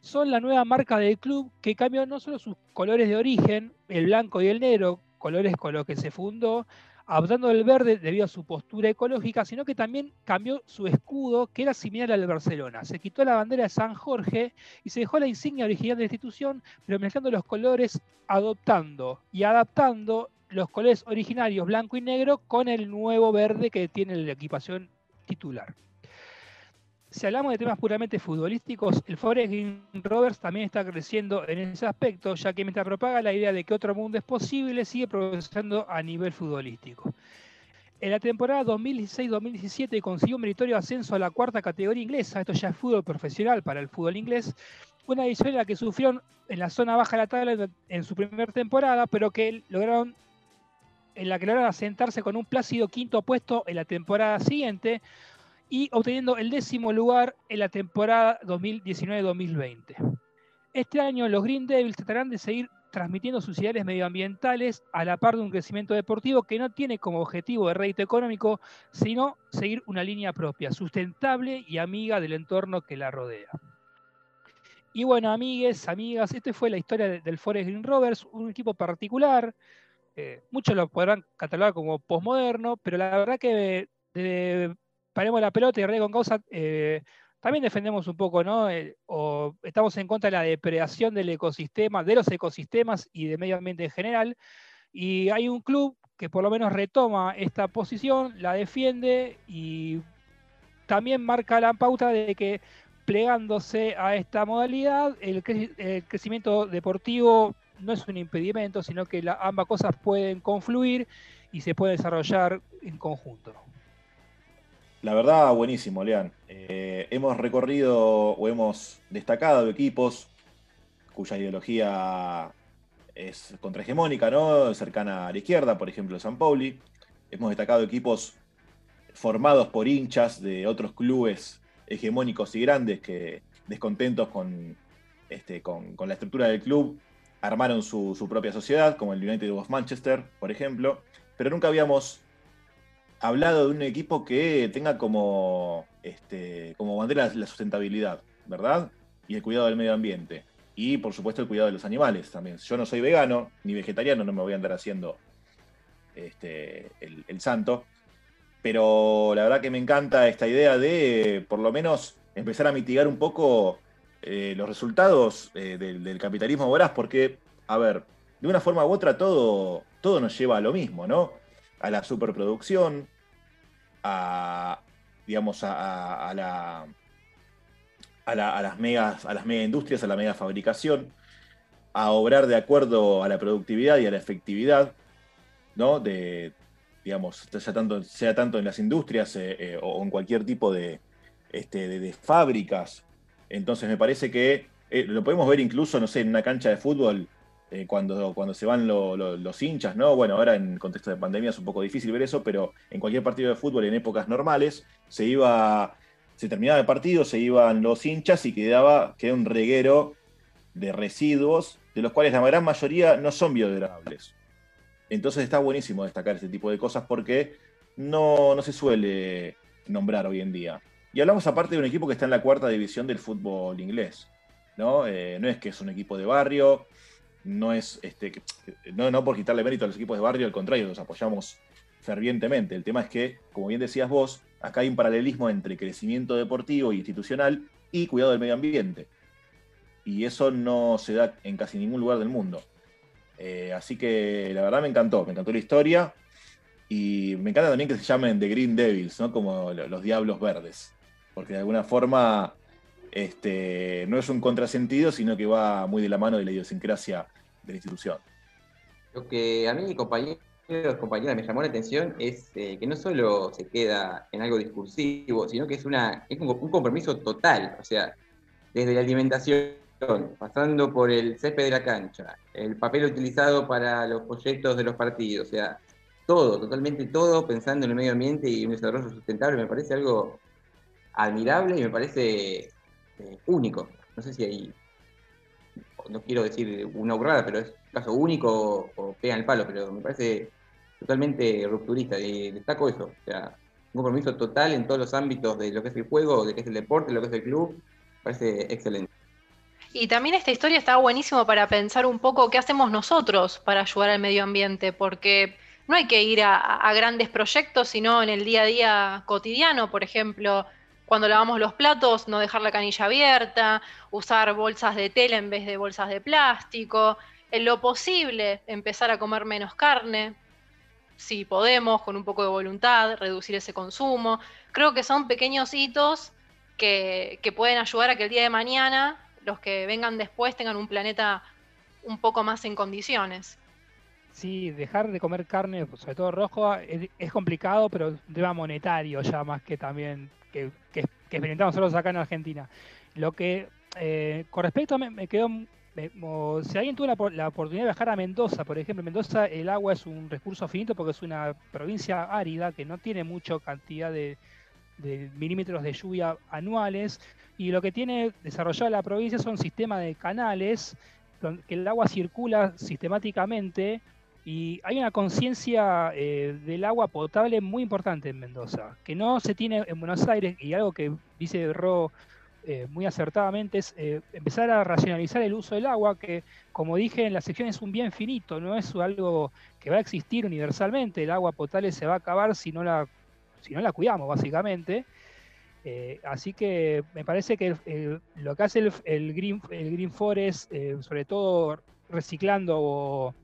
son la nueva marca del club que cambió no solo sus colores de origen, el blanco y el negro, colores con los que se fundó, adoptando el verde debido a su postura ecológica, sino que también cambió su escudo, que era similar al de Barcelona. Se quitó la bandera de San Jorge y se dejó la insignia original de la institución, pero mezclando los colores, adoptando y adaptando los colores originarios blanco y negro con el nuevo verde que tiene la equipación titular si hablamos de temas puramente futbolísticos, el Forest Green Rovers también está creciendo en ese aspecto, ya que mientras propaga la idea de que otro mundo es posible, sigue progresando a nivel futbolístico. En la temporada 2016-2017 consiguió un meritorio ascenso a la cuarta categoría inglesa, esto ya es fútbol profesional para el fútbol inglés, una edición en la que sufrieron en la zona baja de la tabla en su primera temporada, pero que lograron en la que lograron asentarse con un plácido quinto puesto en la temporada siguiente, y obteniendo el décimo lugar en la temporada 2019-2020. Este año los Green Devils tratarán de seguir transmitiendo sus ideales medioambientales a la par de un crecimiento deportivo que no tiene como objetivo de rédito económico, sino seguir una línea propia, sustentable y amiga del entorno que la rodea. Y bueno, amigues, amigas, esta fue la historia del Forest Green Rovers, un equipo particular. Eh, muchos lo podrán catalogar como postmoderno, pero la verdad que de, paremos la pelota y re con causa, eh, también defendemos un poco, ¿no? Eh, o estamos en contra de la depredación del ecosistema, de los ecosistemas y de medio ambiente en general. Y hay un club que por lo menos retoma esta posición, la defiende y también marca la pauta de que plegándose a esta modalidad, el, crecimiento deportivo no es un impedimento, sino que ambas cosas pueden confluir y se puede desarrollar en conjunto. La verdad, buenísimo, Lean. Eh, hemos recorrido o hemos destacado equipos cuya ideología es contrahegemónica, ¿no? Cercana a la izquierda, por ejemplo, San Pauli. Hemos destacado equipos formados por hinchas de otros clubes hegemónicos y grandes que, descontentos con, este, con, la estructura del club, armaron su, su propia sociedad, como el United of Manchester, por ejemplo. Pero nunca habíamos hablado de un equipo que tenga como, este, como bandera la sustentabilidad, ¿verdad? Y el cuidado del medio ambiente. Y por supuesto el cuidado de los animales también. Yo no soy vegano ni vegetariano, no me voy a andar haciendo este, el, santo. Pero la verdad que me encanta esta idea de por lo menos empezar a mitigar un poco eh, los resultados eh, del, capitalismo voraz, porque, a ver, de una forma u otra todo, todo nos lleva a lo mismo, ¿no? A la superproducción, a, digamos, a, la, a, las megas, a las mega industrias, a la mega fabricación, a obrar de acuerdo a la productividad y a la efectividad, ¿no? De, digamos, sea tanto, sea tanto en las industrias eh, eh, o en cualquier tipo de, este, de, fábricas. Entonces me parece que eh, lo podemos ver incluso, no sé, en una cancha de fútbol, eh, cuando, cuando se van los hinchas, ¿no? Bueno, ahora en contexto de pandemia es un poco difícil ver eso, pero en cualquier partido de fútbol en épocas normales se iba, se terminaba el partido, se iban los hinchas y quedaba, quedaba un reguero de residuos, de los cuales la gran mayoría no son biodegradables. Entonces está buenísimo destacar este tipo de cosas porque no, no se suele nombrar hoy en día. Y hablamos aparte de un equipo que está en la cuarta división del fútbol inglés. ¿no? Eh, no es que es un equipo de barrio, no es este, no, no por quitarle mérito a los equipos de barrio, al contrario, los apoyamos fervientemente. El tema es que, como bien decías vos, acá hay un paralelismo entre crecimiento deportivo e institucional y cuidado del medio ambiente. Y eso no se da en casi ningún lugar del mundo. Eh, así que la verdad me encantó, me encantó la historia. Y me encanta también que se llamen The Green Devils, ¿no? Como los Diablos Verdes. Porque de alguna forma este, no es un contrasentido, sino que va muy de la mano de la idiosincrasia de la institución. Lo que a mí, compañeros, compañeras, me llamó la atención es eh, que no solo se queda en algo discursivo, sino que es, un compromiso total. O sea, desde la alimentación, pasando por el césped de la cancha, el papel utilizado para los proyectos de los partidos, o sea, todo, totalmente todo, pensando en el medio ambiente y un desarrollo sustentable, me parece algo admirable y me parece único. No sé si hay, no quiero decir una burrada, pero es un caso único o, pega el palo, pero me parece totalmente rupturista y destaco eso. O sea, un compromiso total en todos los ámbitos de lo que es el juego, de lo que es el deporte, de lo que es el club. Me parece excelente. Y también esta historia está buenísimo para pensar un poco qué hacemos nosotros para ayudar al medio ambiente, porque no hay que ir a grandes proyectos, sino en el día a día cotidiano, por ejemplo, cuando lavamos los platos, no dejar la canilla abierta, usar bolsas de tela en vez de bolsas de plástico, en lo posible empezar a comer menos carne, si podemos, con un poco de voluntad, reducir ese consumo. Creo que son pequeños hitos que, pueden ayudar a que el día de mañana los que vengan después tengan un planeta un poco más en condiciones. Sí, dejar de comer carne, sobre todo rojo, es, complicado, pero tema monetario ya más que también que, que, experimentamos nosotros acá en Argentina. Lo que, eh, con respecto a, me, me quedó, si alguien tuvo la, oportunidad de viajar a Mendoza, por ejemplo, Mendoza el agua es un recurso finito porque es una provincia árida que no tiene mucha cantidad de, milímetros de lluvia anuales y lo que tiene desarrollada la provincia son sistemas de canales donde el agua circula sistemáticamente y hay una conciencia eh, del agua potable muy importante en Mendoza, que no se tiene en Buenos Aires, y algo que dice Ro eh, muy acertadamente es eh, empezar a racionalizar el uso del agua, que como dije en la sección es un bien finito, no es algo que va a existir universalmente, el agua potable se va a acabar si no la, si no la cuidamos, básicamente. así que me parece que lo que hace el, el, Green, el Green Forest, sobre todo reciclando o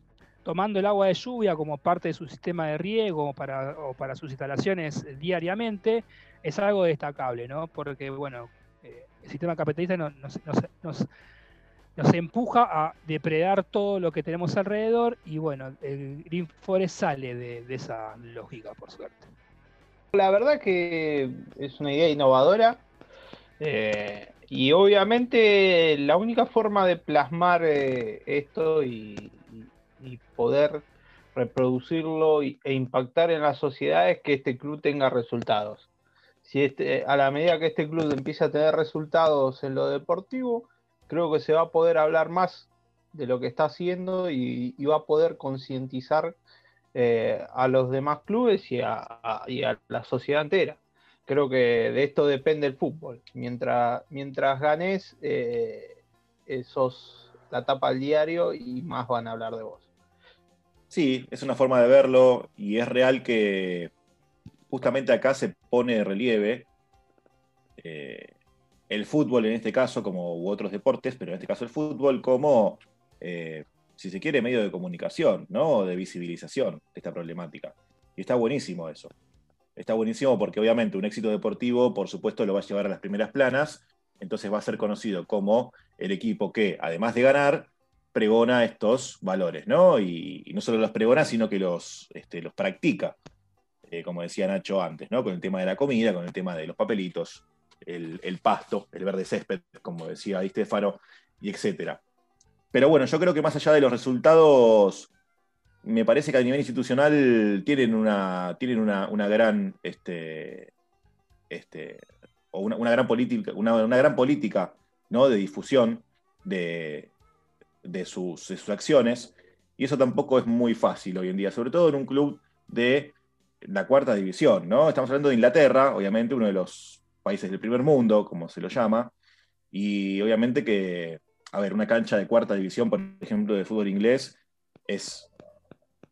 tomando el agua de lluvia como parte de su sistema de riego para, o para sus instalaciones diariamente, es algo destacable, ¿no? Porque, bueno, eh, el sistema capitalista nos, empuja a depredar todo lo que tenemos alrededor y, bueno, el Green Forest sale de, esa lógica, por suerte. La verdad que es una idea innovadora. Eh, y obviamente la única forma de plasmar eh, esto y, y poder reproducirlo e impactar en la sociedad es que este club tenga resultados. Si este, a la medida que este club empieza a tener resultados en lo deportivo, creo que se va a poder hablar más de lo que está haciendo y, va a poder concientizar eh, a los demás clubes y a, la sociedad entera. Creo que de esto depende el fútbol. Mientras, mientras ganes, eh, sos la tapa al diario y más van a hablar de vos. Sí, es una forma de verlo y es real que justamente acá se pone de relieve eh, el fútbol en este caso, como u otros deportes, pero en este caso el fútbol como, eh, si se quiere, medio de comunicación, ¿no? De visibilización de esta problemática. Y está buenísimo eso. Está buenísimo porque obviamente un éxito deportivo, por supuesto, lo va a llevar a las primeras planas, entonces va a ser conocido como el equipo que, además de ganar, pregona estos valores, ¿no? Y, no solo los pregona, sino que los, este, los practica, eh, como decía Nacho antes, ¿no? Con el tema de la comida, con el tema de los papelitos, el, pasto, el verde césped, como decía Di Stefano, y etcétera. Pero bueno, yo creo que más allá de los resultados, me parece que a nivel institucional tienen una, tienen una, gran, este, este, o una, gran política, una, una gran política ¿no? de difusión de, de sus, acciones, y eso tampoco es muy fácil hoy en día, sobre todo en un club de la cuarta división, ¿no? Estamos hablando de Inglaterra, obviamente uno de los países del primer mundo, como se lo llama, y obviamente que, a ver, una cancha de cuarta división, por ejemplo, de fútbol inglés, es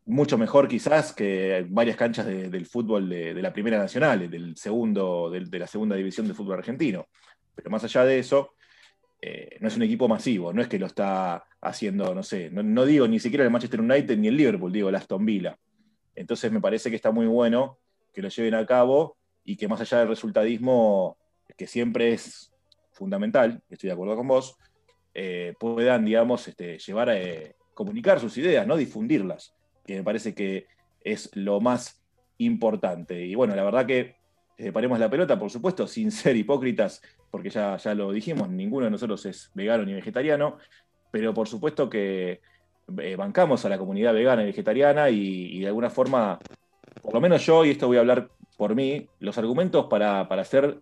mucho mejor quizás que varias canchas del fútbol de, la Primera Nacional, del segundo, de la segunda división del fútbol argentino. Pero más allá de eso, eh, no es un equipo masivo, no es que lo está haciendo, no sé, no, digo ni siquiera el Manchester United ni el Liverpool, digo el Aston Villa. Entonces me parece que está muy bueno que lo lleven a cabo y que más allá del resultadismo, que siempre es fundamental, estoy de acuerdo con vos, eh, puedan, digamos, este, llevar a eh, comunicar sus ideas, ¿no? Difundirlas, que me parece que es lo más importante. Y bueno, la verdad que eh, paremos la pelota, por supuesto, sin [laughs] ser hipócritas, porque ya, ya lo dijimos, ninguno de nosotros es vegano ni vegetariano, pero por supuesto que bancamos a la comunidad vegana y vegetariana y, de alguna forma, por lo menos yo, y esto voy a hablar por mí, los argumentos para, para hacer,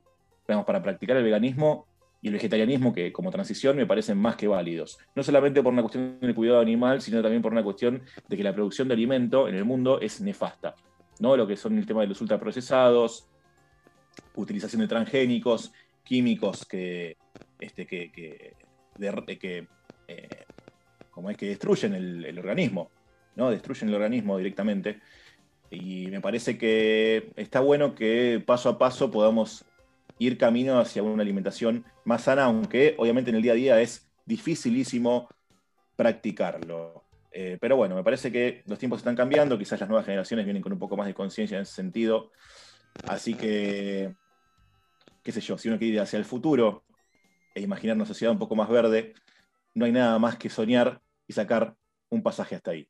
digamos, para practicar el veganismo y el vegetarianismo que como transición me parecen más que válidos. No solamente por una cuestión del cuidado animal, sino también por una cuestión de que la producción de alimento en el mundo es nefasta. ¿no? Lo que son el tema de los ultraprocesados, utilización de transgénicos, químicos que, este, que, que, eh, como es que destruyen el, organismo, ¿no? Destruyen el organismo directamente. Y me parece que está bueno que paso a paso podamos ir camino hacia una alimentación más sana, aunque obviamente en el día a día es dificilísimo practicarlo. Eh, pero bueno, me parece que los tiempos están cambiando, quizás las nuevas generaciones vienen con un poco más de conciencia en ese sentido. Así que, qué sé yo, si uno quiere ir hacia el futuro e imaginar una sociedad un poco más verde, no hay nada más que soñar y sacar un pasaje hasta ahí.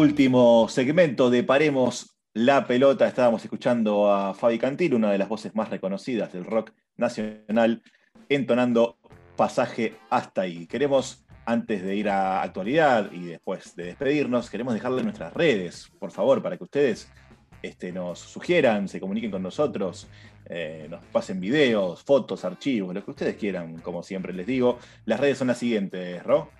Último segmento de Paremos la pelota. Estábamos escuchando a Fabi Cantil, una de las voces más reconocidas del rock nacional, entonando pasaje hasta ahí. Queremos, antes de ir a actualidad y después de despedirnos, queremos dejarle nuestras redes, por favor, para que ustedes este, nos sugieran, se comuniquen con nosotros, eh, nos pasen videos, fotos, archivos, lo que ustedes quieran, como siempre les digo. Las redes son las siguientes, Ro.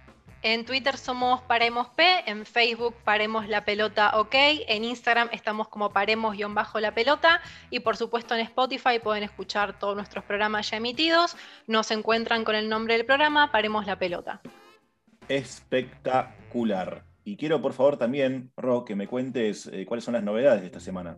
En Twitter somos Paremos P, en Facebook Paremos la Pelota OK, en Instagram estamos como Paremos-la Pelota y por supuesto en Spotify pueden escuchar todos nuestros programas ya emitidos. Nos encuentran con el nombre del programa Paremos la Pelota. Espectacular. Y quiero por favor también, Ro, que me cuentes eh, cuáles son las novedades de esta semana.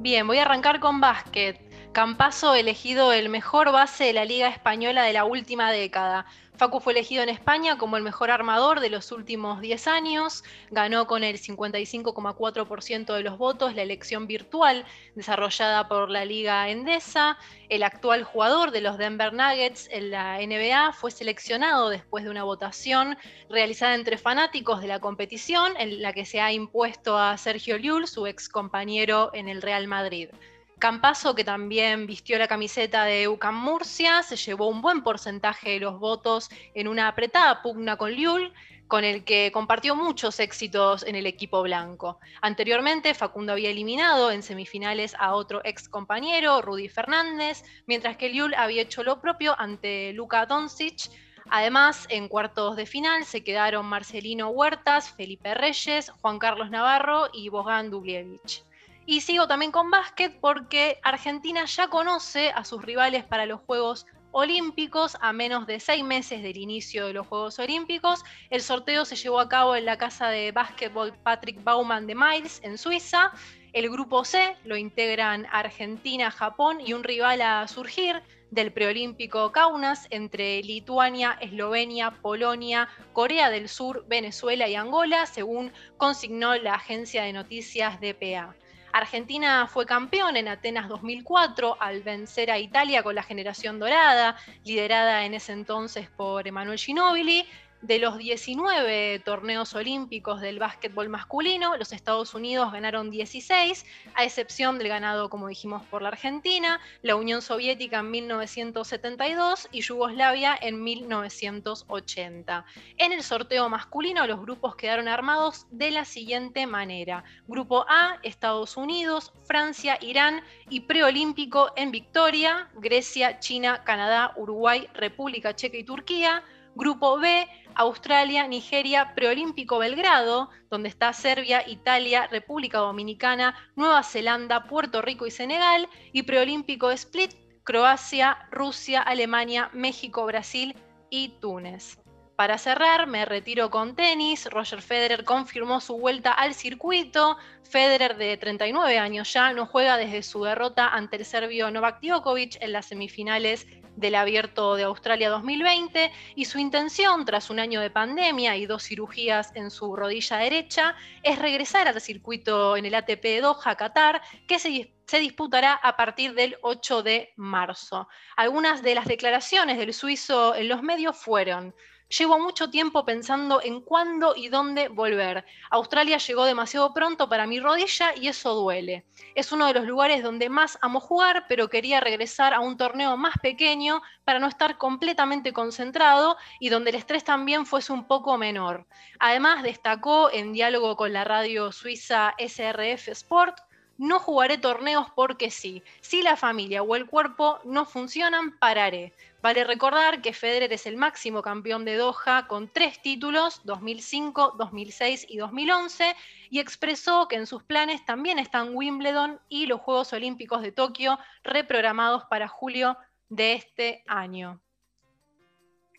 Bien, voy a arrancar con básquet. Campaso elegido el mejor base de la Liga Española de la última década. Facu fue elegido en España como el mejor armador de los últimos 10 años, ganó con el 55,4% de los votos la elección virtual desarrollada por la Liga Endesa. El actual jugador de los Denver Nuggets en la NBA fue seleccionado después de una votación realizada entre fanáticos de la competición en la que se ha impuesto a Sergio Llull, su ex compañero en el Real Madrid. Campaso, que también vistió la camiseta de UCAM Murcia, se llevó un buen porcentaje de los votos en una apretada pugna con Liul, con el que compartió muchos éxitos en el equipo blanco. Anteriormente, Facundo había eliminado en semifinales a otro ex compañero, Rudy Fernández, mientras que Liul había hecho lo propio ante Luka Doncic. Además, en cuartos de final se quedaron Marcelino Huertas, Felipe Reyes, Juan Carlos Navarro y Bogan Dublievich. Y sigo también con básquet porque Argentina ya conoce a sus rivales para los Juegos Olímpicos, a menos de seis meses del inicio de los Juegos Olímpicos. El sorteo se llevó a cabo en la casa de básquetbol Patrick Baumann de Miles, en Suiza. El grupo C lo integran Argentina, Japón y un rival a surgir del preolímpico Kaunas entre Lituania, Eslovenia, Polonia, Corea del Sur, Venezuela y Angola, según consignó la agencia de noticias DPA. Argentina fue campeón en Atenas 2004 al vencer a Italia con la generación dorada, liderada en ese entonces por Emanuel Ginóbili, de los 19 torneos olímpicos del básquetbol masculino, los Estados Unidos ganaron 16, a excepción del ganado, como dijimos, por la Argentina, la Unión Soviética en 1972 y Yugoslavia en 1980. En el sorteo masculino, los grupos quedaron armados de la siguiente manera. Grupo A, Estados Unidos, Francia, Irán y preolímpico en victoria, Grecia, China, Canadá, Uruguay, República Checa y Turquía. Grupo B, Australia, Nigeria, Preolímpico Belgrado, donde está Serbia, Italia, República Dominicana, Nueva Zelanda, Puerto Rico y Senegal, y Preolímpico Split, Croacia, Rusia, Alemania, México, Brasil y Túnez. Para cerrar, me retiro con tenis. Roger Federer confirmó su vuelta al circuito. Federer, de 39 años ya, no juega desde su derrota ante el serbio Novak Djokovic en las semifinales del Abierto de Australia 2020 y su intención, tras un año de pandemia y dos cirugías en su rodilla derecha, es regresar al circuito en el ATP de Doha, Qatar, que se, se disputará a partir del 8 de marzo. Algunas de las declaraciones del suizo en los medios fueron... Llevo mucho tiempo pensando en cuándo y dónde volver. Australia llegó demasiado pronto para mi rodilla y eso duele. Es uno de los lugares donde más amo jugar, pero quería regresar a un torneo más pequeño para no estar completamente concentrado y donde el estrés también fuese un poco menor. Además, destacó en diálogo con la radio suiza SRF Sport no jugaré torneos porque sí. Si la familia o el cuerpo no funcionan, pararé. Vale recordar que Federer es el máximo campeón de Doha con tres títulos, 2005, 2006 y 2011, y expresó que en sus planes también están Wimbledon y los Juegos Olímpicos de Tokio reprogramados para julio de este año.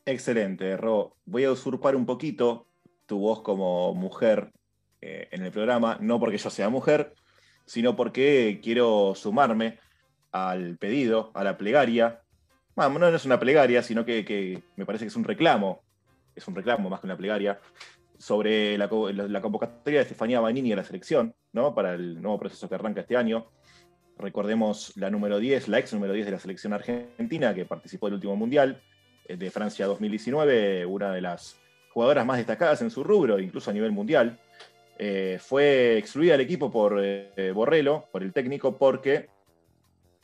Excelente, Ro. Voy a usurpar un poquito tu voz como mujer eh, en el programa, no porque yo sea mujer, sino porque quiero sumarme al pedido, a la plegaria. Bueno, no es una plegaria, sino que, me parece que es un reclamo, es un reclamo más que una plegaria, sobre la, convocatoria de Estefanía Banini a la selección, ¿no? para el nuevo proceso que arranca este año. Recordemos la número 10, la ex número 10 de la selección argentina, que participó del último Mundial eh, de Francia 2019, una de las jugadoras más destacadas en su rubro, incluso a nivel mundial. Eh, fue excluida del equipo por eh, Borrello, por el técnico, porque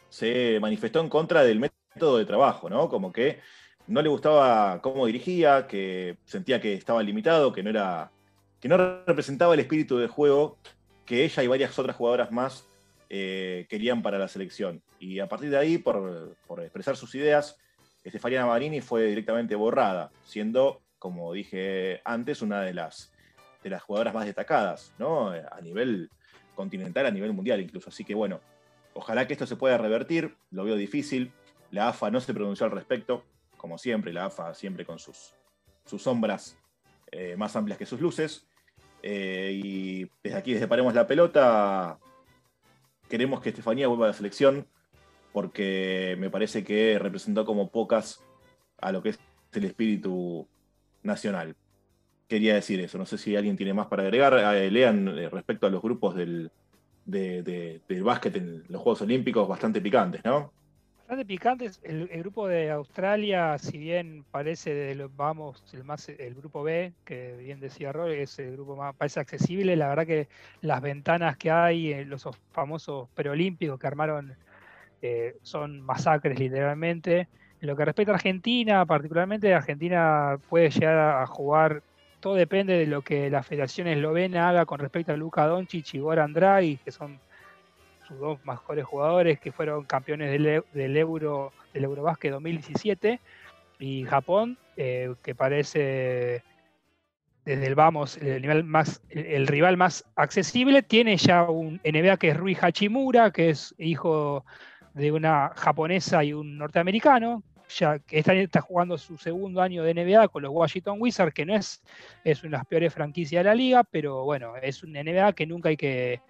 se manifestó en contra del método de trabajo, ¿no? Como que no le gustaba cómo dirigía, que sentía que estaba limitado, que no era. que no representaba el espíritu de juego que ella y varias otras jugadoras más eh, querían para la selección. Y a partir de ahí, por, expresar sus ideas, Estefania Marini fue directamente borrada, siendo, como dije antes, una de las de las jugadoras más destacadas, ¿no? A nivel continental, a nivel mundial incluso. Así que bueno, ojalá que esto se pueda revertir, lo veo difícil. La AFA no se pronunció al respecto, como siempre, la AFA siempre con sus, sus sombras eh, más amplias que sus luces. Eh, y desde aquí, desde Paremos la Pelota, queremos que Estefanía vuelva a la selección porque me parece que representó como pocas a lo que es el espíritu nacional quería decir eso. No sé si alguien tiene más para agregar. Eh, lean eh, respecto a los grupos del, del básquet en los Juegos Olímpicos, bastante picantes, ¿no? Bastante picantes. El, grupo de Australia, si bien parece de vamos, el más el grupo B, que bien decía Roy, es el grupo más parece accesible. La verdad que las ventanas que hay, en los famosos preolímpicos que armaron, eh, son masacres literalmente. En lo que respecta a Argentina, particularmente Argentina puede llegar a jugar todo depende de lo que la Federación Eslovena haga con respecto a Luka Doncic y Goran Draghi, que son sus dos mejores jugadores que fueron campeones del, Euro del Eurobásquet 2017 y Japón eh, que parece desde el vamos el nivel más el, rival más accesible tiene ya un NBA que es Rui Hachimura que es hijo de una japonesa y un norteamericano ya que año está jugando su segundo año de NBA con los Washington Wizards, que no es, es una de las peores franquicias de la liga, pero bueno, es un NBA que nunca hay que,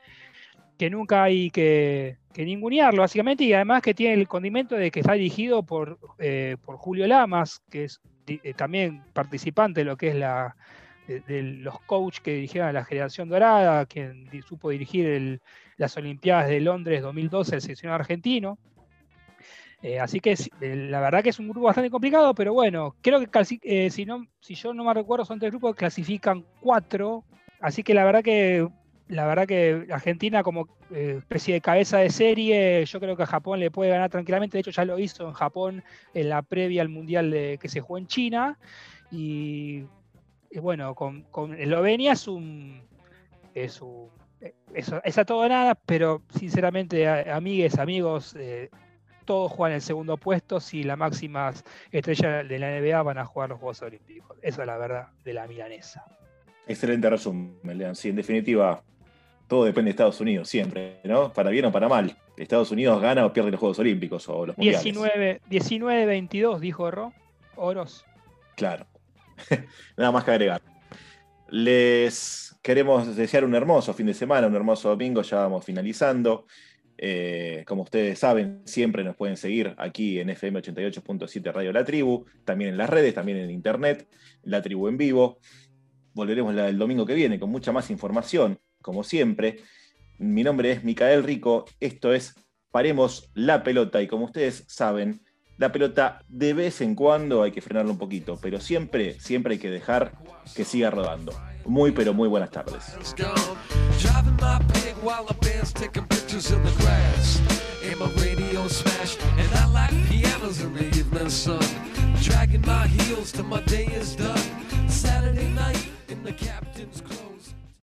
que nunca hay que, que ningunearlo, básicamente, y además que tiene el condimento de que está dirigido por, eh, por Julio Lamas, que es eh, también participante de lo que es la de, los coaches que dirigieron a la generación dorada, quien supo dirigir las Olimpiadas de Londres 2012, el seleccionado argentino. Eh, así que la verdad que es un grupo bastante complicado, pero bueno, creo que si, no, si yo no me recuerdo, son tres grupos que clasifican cuatro. Así que la verdad que la verdad que Argentina como eh, especie de cabeza de serie, yo creo que a Japón le puede ganar tranquilamente. De hecho, ya lo hizo en Japón en la previa al Mundial que se jugó en China. Y, bueno, con, con, Eslovenia es un... Es, a todo nada, pero sinceramente, amigues, amigos, eh, todos juegan el segundo puesto si la máxima estrella de la NBA van a jugar los Juegos Olímpicos. Esa es la verdad de la milanesa. Excelente resumen, Lean. Sí, en definitiva, todo depende de Estados Unidos, siempre, ¿no? Para bien o para mal. Estados Unidos gana o pierde los Juegos Olímpicos o los 19, 19-22, dijo Ro. Oros. Claro. [laughs] Nada más que agregar. Les queremos desear un hermoso fin de semana, un hermoso domingo, ya vamos finalizando. Eh, como ustedes saben, siempre nos pueden seguir aquí en FM 88.7 Radio La Tribu, también en las redes, también en internet, La Tribu en vivo. Volveremos el domingo que viene con mucha más información como siempre. Mi nombre es Micael Rico, esto es Paremos la pelota y como ustedes saben, la pelota de vez en cuando hay que frenarlo un poquito, pero siempre, siempre hay que dejar que siga rodando. Muy, pero muy buenas tardes. Dragging my heels till my day is done. Saturday night in the captain's clothes.